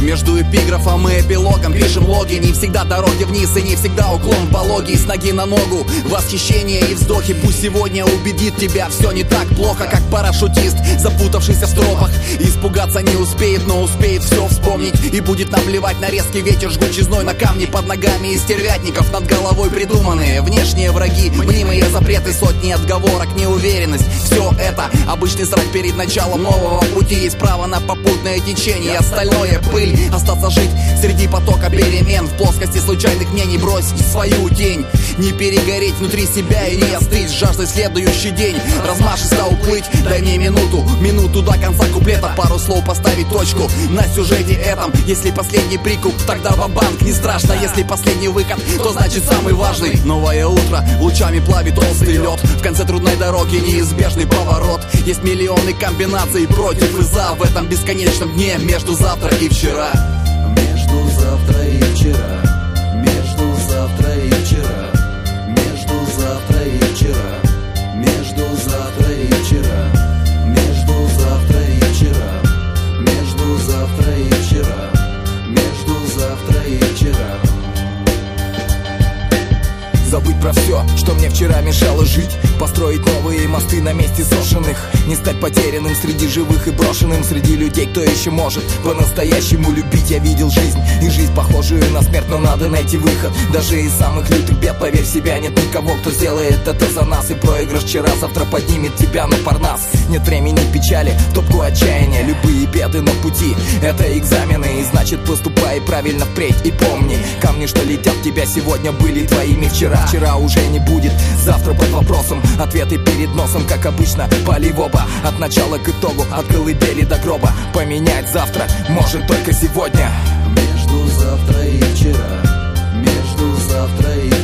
Между эпиграфом и эпилогом. Пишем логи Не всегда дороги вниз и не всегда уклон. Пологий С ноги на ногу, восхищение и вздохи. Пусть сегодня убедит тебя все не так плохо Как парашютист, запутавшийся в стропах. Испугаться не успеет, но успеет все вспомнить. И будет наплевать на резкий ветер жгучий зной На камни под ногами и стервятников. Над головой придуманные Внешние враги, мнимые запреты, сотни отговорок, неуверенность. Все это обычный срок перед началом нового пути. Есть право на попутное течение, остальное пыль Остаться жить среди потока перемен. В плоскости случайных мнений бросить свою тень. Не перегореть внутри себя и не остыть Жаждой следующий день. Размашисто уплыть, дай мне минуту Минуту до конца слов поставить точку на сюжете этом. Если последний прикуп, тогда банк не страшно Если последний выход, то значит самый важный. Новое утро лучами плавит толстый лед. В конце трудной дороги неизбежный поворот. Есть миллионы комбинаций против и за. В этом бесконечном дне между завтра и вчера. Между завтра и вчера все, что мне вчера мешало жить. Построить новые мосты на месте сошенных. Не стать потерянным среди живых и брошенным. Среди людей, кто еще может по-настоящему любить. Я видел жизнь и жизнь похожую на смерть Но надо найти выход. Даже из самых лютых бед, поверь в себя Нет никого, кто сделает это за нас. И проигрыш вчера завтра поднимет тебя на парнас Нет времени печали, топку отчаяния Любые беды на пути, это экзамены И значит поступай правильно впредь И помни, камни, что летят в тебя сегодня Были твоими вчера. Вчера уже не будет, завтра под вопросом. Ответы перед носом, как обычно, пали в оба. От начала к итогу, от колыбели до гроба. Поменять завтра может только сегодня. Между завтра и вчера. Между завтра и